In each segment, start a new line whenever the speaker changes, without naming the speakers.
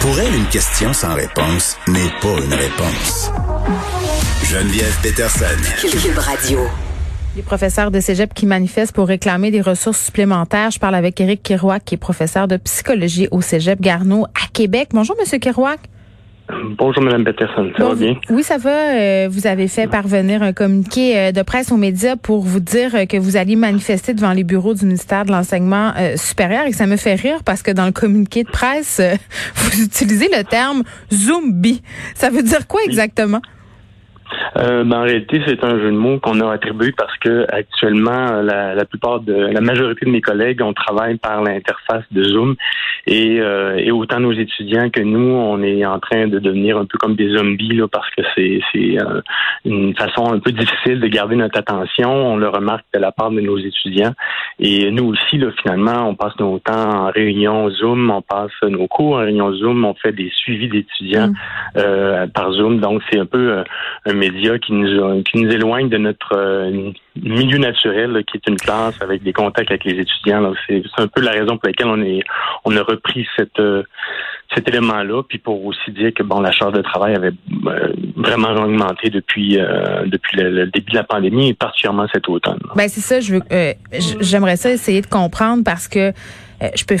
Pour elle, une question sans réponse n'est pas une réponse. Geneviève Peterson.
Cube Radio.
Les professeurs de cégep qui manifestent pour réclamer des ressources supplémentaires. Je parle avec Éric Kirouac, qui est professeur de psychologie au cégep Garneau à Québec. Bonjour, Monsieur Kirouac.
Bonjour, Mme Peterson. Ça va bien?
Oui, ça va. Euh, vous avez fait parvenir un communiqué euh, de presse aux médias pour vous dire euh, que vous alliez manifester devant les bureaux du ministère de l'Enseignement supérieur. Et ça me fait rire parce que dans le communiqué de presse, vous utilisez le terme zombie. Ça veut dire quoi exactement?
Euh, ben, en réalité, c'est un jeu de mots qu'on a attribué parce que actuellement, la, la, plupart de la majorité de mes collègues, on travaille par l'interface de Zoom et, euh, et, autant nos étudiants que nous, on est en train de devenir un peu comme des zombies là, parce que c'est euh, une façon un peu difficile de garder notre attention. On le remarque de la part de nos étudiants et nous aussi, là, finalement, on passe nos temps en réunion Zoom, on passe nos cours en réunion Zoom, on fait des suivis d'étudiants mm. euh, par Zoom. Donc, c'est un peu euh, un média qui nous, qui nous éloigne de notre euh, milieu naturel, qui est une classe avec des contacts avec les étudiants. C'est un peu la raison pour laquelle on a repris euh, cet élément-là, puis pour aussi dire que bon, la charge de travail avait euh, vraiment augmenté depuis le, début de la pandémie et particulièrement cet automne.
Ben c'est ça, j'aimerais ça essayer de comprendre parce que je peux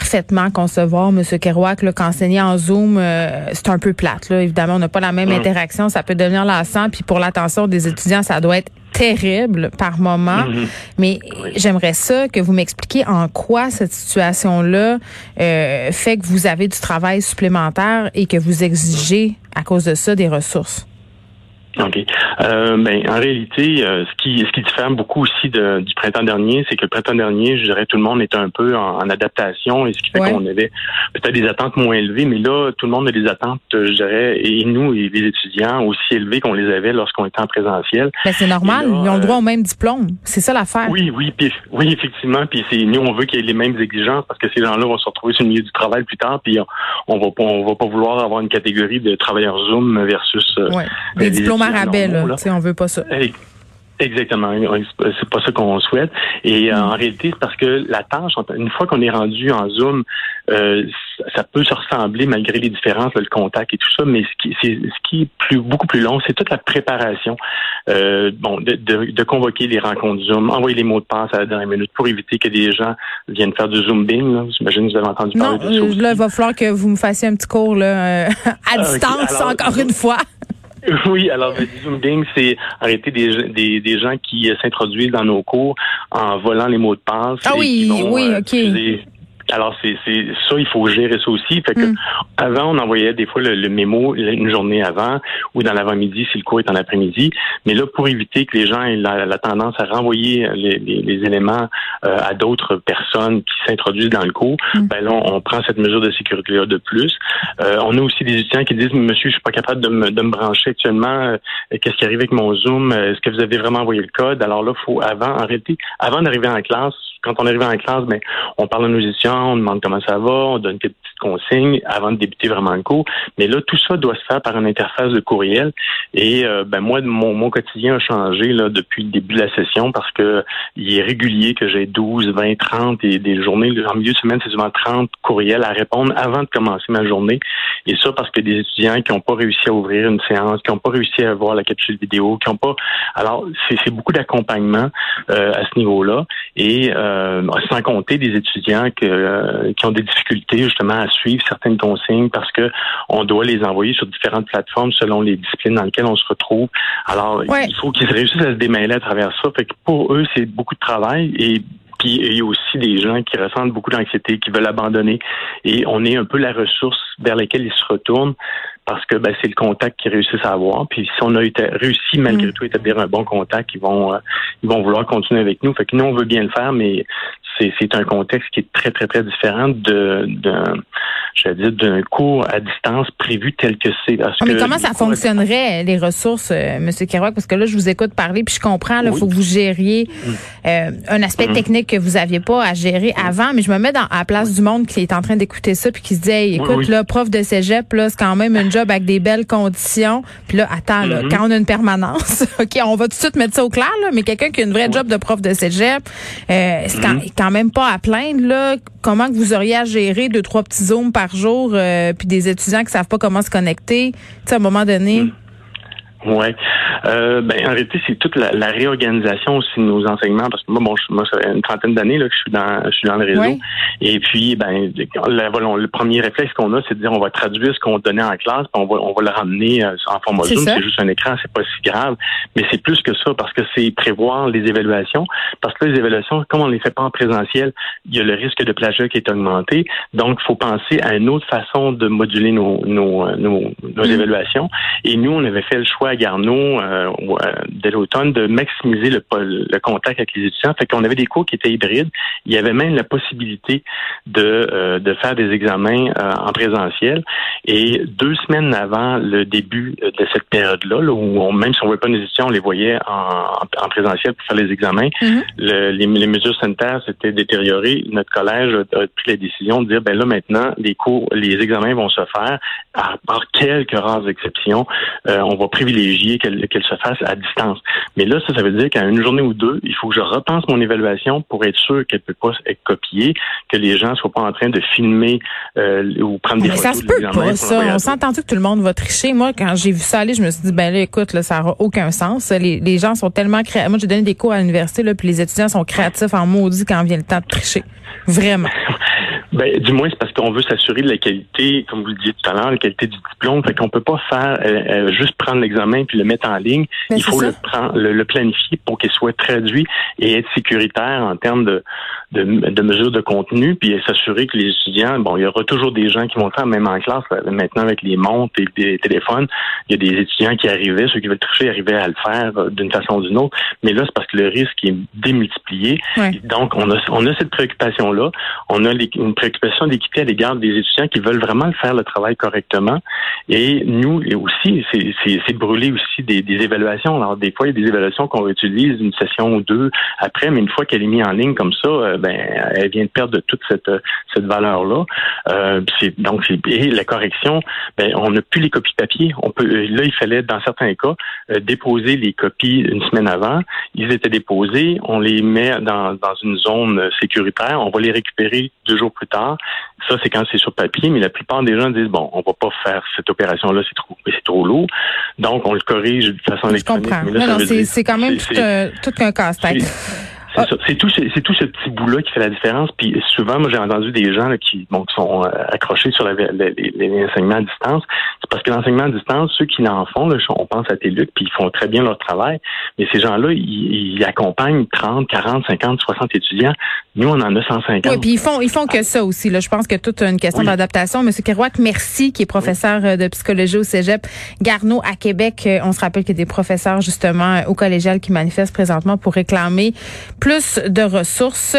parfaitement concevoir, M. Kerouac, qu'enseigner en Zoom, euh, c'est un peu plate. Là. Évidemment, on n'a pas la même interaction. Ça peut devenir lassant. Puis pour l'attention des étudiants, ça doit être terrible par moment. Mm-hmm. Mais j'aimerais ça que vous m'expliquiez en quoi cette situation-là euh, fait que vous avez du travail supplémentaire et que vous exigez à cause de ça des ressources.
OK. Euh, ben, en réalité, euh, ce qui ce qui diffère beaucoup aussi de, du printemps dernier, c'est que le printemps dernier, je dirais, tout le monde était un peu en, adaptation, et ce qui fait qu'on avait peut-être des attentes moins élevées, mais là, tout le monde a des attentes, je dirais, et nous, et les étudiants, aussi élevées qu'on les avait lorsqu'on était en présentiel.
Ben, c'est normal, ils ont le droit au même diplôme. C'est ça l'affaire.
Oui, oui, puis, oui, effectivement, puis c'est nous, on veut qu'il y ait les mêmes exigences parce que ces gens-là vont se retrouver sur le milieu du travail plus tard, puis on, va pas on va pas vouloir avoir une catégorie de travailleurs Zoom versus
euh, des diplômes rabais, là. On veut pas ça.
Exactement. C'est pas ça qu'on souhaite. Et euh, en réalité, c'est parce que la tâche, une fois qu'on est rendu en Zoom, euh, ça peut se ressembler malgré les différences, le contact et tout ça, mais ce qui, ce qui est plus, beaucoup plus long, c'est toute la préparation. Euh, bon, de, de, convoquer les rencontres Zoom, envoyer les mots de passe à la dernière minute pour éviter que des gens viennent faire du Zooming. J'imagine que vous avez entendu parler de ça.
Là, il va falloir que vous me fassiez un petit cours là, à ah, distance, encore une fois.
Oui, alors le zooming, c'est arrêter des, des, des, gens qui s'introduisent dans nos cours en volant les mots de passe.
Ah oui, oui, euh, ok.
Alors c'est c'est ça, il faut gérer ça aussi. Fait que mm. avant, on envoyait des fois le, mémo une journée avant ou dans l'avant-midi si le cours est en après-midi. Mais là, pour éviter que les gens aient la, tendance à renvoyer les, les, éléments euh, à d'autres personnes qui s'introduisent dans le cours, mm. ben là, on, prend cette mesure de sécurité là de plus. Euh, on a aussi des étudiants qui disent Monsieur, je suis pas capable de me, de me brancher actuellement. Euh, qu'est-ce qui arrive avec mon Zoom? Est-ce que vous avez vraiment envoyé le code? Alors là, faut avant, en réalité, avant d'arriver en classe, quand on arrive en classe, ben, on parle à nos étudiants, on demande comment ça va, on donne quelques petites consignes avant de débuter vraiment le cours. Mais là, tout ça doit se faire par une interface de courriel. Et euh, ben moi, mon, mon quotidien a changé là, depuis le début de la session parce que il est régulier que j'ai 12, 20, 30 et des journées. En milieu de semaine, c'est souvent 30 courriels à répondre avant de commencer ma journée. Et ça parce que des étudiants qui n'ont pas réussi à ouvrir une séance, qui n'ont pas réussi à voir la capsule vidéo, qui n'ont pas. Alors, c'est beaucoup d'accompagnement euh, à ce niveau-là. Et euh, euh, sans compter des étudiants euh, qui ont des difficultés justement à suivre certaines consignes parce que on doit les envoyer sur différentes plateformes selon les disciplines dans lesquelles on se retrouve. Alors, il faut qu'ils réussissent à se démêler à travers ça. Fait que pour eux, c'est beaucoup de travail et puis il y a aussi des gens qui ressentent beaucoup d'anxiété, qui veulent abandonner. Et on est un peu la ressource vers laquelle ils se retournent parce que ben, c'est le contact qu'ils réussissent à avoir. Puis si on a été, réussi malgré mm. tout à établir un bon contact, ils vont euh, ils vont vouloir continuer avec nous. Fait que nous, on veut bien le faire, mais c'est un contexte qui est très, très, très différent de je vais dire, d'un cours à distance prévu tel que c'est.
Ah, mais comment ça fonctionnerait, les ressources, euh, M. Kerouac? Parce que là, je vous écoute parler, puis je comprends, il faut que vous gériez euh, un aspect mm. technique que vous aviez pas à gérer mm. avant, mais je me mets dans, à la place du monde qui est en train d'écouter ça, puis qui se dit, écoute, là, prof de cégep, là, c'est quand même un job avec des belles conditions. Puis là, attends, là, mm-hmm. quand on a une permanence, OK, on va tout de suite mettre ça au clair, là, mais quelqu'un qui a une vraie job de prof de cégep, euh, c'est quand, quand, même pas à plaindre, là. Comment que vous auriez à gérer deux, trois petits zooms par jour, euh, puis des étudiants qui savent pas comment se connecter, tu sais, à un moment donné? Mm.
Oui. Euh, ben, en réalité, c'est toute la, réorganisation aussi de nos enseignements, parce que moi, bon, moi, ça fait une trentaine d'années là, que je suis dans je suis dans le réseau. Et puis, ben, le premier réflexe qu'on a, c'est de dire on va traduire ce qu'on donnait en classe, puis on va, on va le ramener euh, en format Zoom. C'est juste un écran, c'est pas si grave. Mais c'est plus que ça, parce que c'est prévoir les évaluations. Parce que les évaluations, comme on les fait pas en présentiel, il y a le risque de plagiat qui est augmenté. Donc, il faut penser à une autre façon de moduler nos, nos, euh, nos, nos mm. évaluations. Et nous, on avait fait le choix à Garneau euh, euh, dès l'automne de maximiser le, le, contact avec les étudiants. Fait qu'on avait des cours qui étaient hybrides. Il y avait même la possibilité de, euh, de faire des examens en présentiel. Et deux semaines avant le début de cette période-là, où même si on ne voyait pas nos étudiants, on les voyait en, en présentiel pour faire les examens, le, les, les, mesures sanitaires s'étaient détériorées. Notre collège a, pris la décision de dire, ben là maintenant, les cours, les examens vont se faire, à part quelques rares exceptions, on va privilégier qu'elle se fasse à distance. Mais là, ça, ça veut dire qu'à une journée ou deux, il faut que je repense mon évaluation pour être sûr qu'elle peut pas être copiée, que les gens soient pas en train de filmer euh, ou prendre des
Mais
photos.
Ça se peut pas, ça. On s'entend que tout le monde va tricher? Moi, quand j'ai vu ça aller, je me suis dit, ben là, écoute, là, ça n'aura aucun sens. Les, les gens sont tellement créatifs. Moi, j'ai donné des cours à l'université, là, puis les étudiants sont créatifs en maudit quand vient le temps de tricher. Vraiment.
Ben, du moins, c'est parce qu'on veut s'assurer de la qualité, comme vous le disiez tout à l'heure, la qualité du diplôme. Fait qu'on peut pas faire euh, euh, juste prendre l'examen puis le mettre en ligne. Ben, Il faut le, prendre, le, planifier pour qu'il soit traduit et être sécuritaire en termes de, de, de mesures de contenu, puis s'assurer que les étudiants, bon, il y aura toujours des gens qui vont faire, même en classe, maintenant avec les montres et les téléphones, il y a des étudiants qui arrivaient, ceux qui veulent tricher arrivaient à le faire euh, d'une façon ou d'une autre. Mais là, c'est parce que le risque est démultiplié. Donc, on a, on a cette préoccupation-là. On a les, une préoccupation d'équité à l'égard des étudiants qui veulent vraiment faire le travail correctement. Et nous et aussi, c'est brûler aussi des, des, évaluations. Alors, des fois, il y a des évaluations qu'on utilise une session ou deux après, mais une fois qu'elle est mise en ligne comme ça, euh, ben, elle vient de perdre toute cette, cette valeur-là. Euh, donc, et la correction, ben, on n'a plus les copies papier. On peut, là, il fallait, dans certains cas, euh, déposer les copies une semaine avant. Ils étaient déposés, on les met dans, dans une zone sécuritaire, on va les récupérer deux jours plus tard. Ça, c'est quand c'est sur papier, mais la plupart des gens disent bon, on va pas faire cette opération-là, c'est trop, c'est trop lourd. Donc, on le corrige de façon électronique.
Je comprends. c'est quand même tout, tout un casse-tête.
C'est ah. C'est tout, c'est tout ce petit bout-là qui fait la différence. Puis souvent, moi, j'ai entendu des gens qui, bon, qui sont euh, accrochés sur les, enseignements à distance. C'est parce que l'enseignement à distance, ceux qui en font, là, on pense à TELUC, puis ils font très bien leur travail. Mais ces gens-là, ils, ils, accompagnent 30, 40, 50, 60 étudiants. Nous, on en a 150.
Oui, puis ils font, ils font que ça aussi. Là. Je pense que toute une question d'adaptation. Monsieur Kerouac, merci, qui est professeur euh, de psychologie au Cégep Garneau à Québec. Euh, on se rappelle qu'il y a des professeurs justement au collégial qui manifestent présentement pour réclamer plus de ressources.